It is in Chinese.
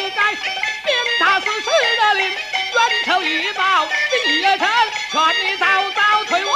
不该鞭挞死施德令，冤仇已报，今夜城劝你早早退伍。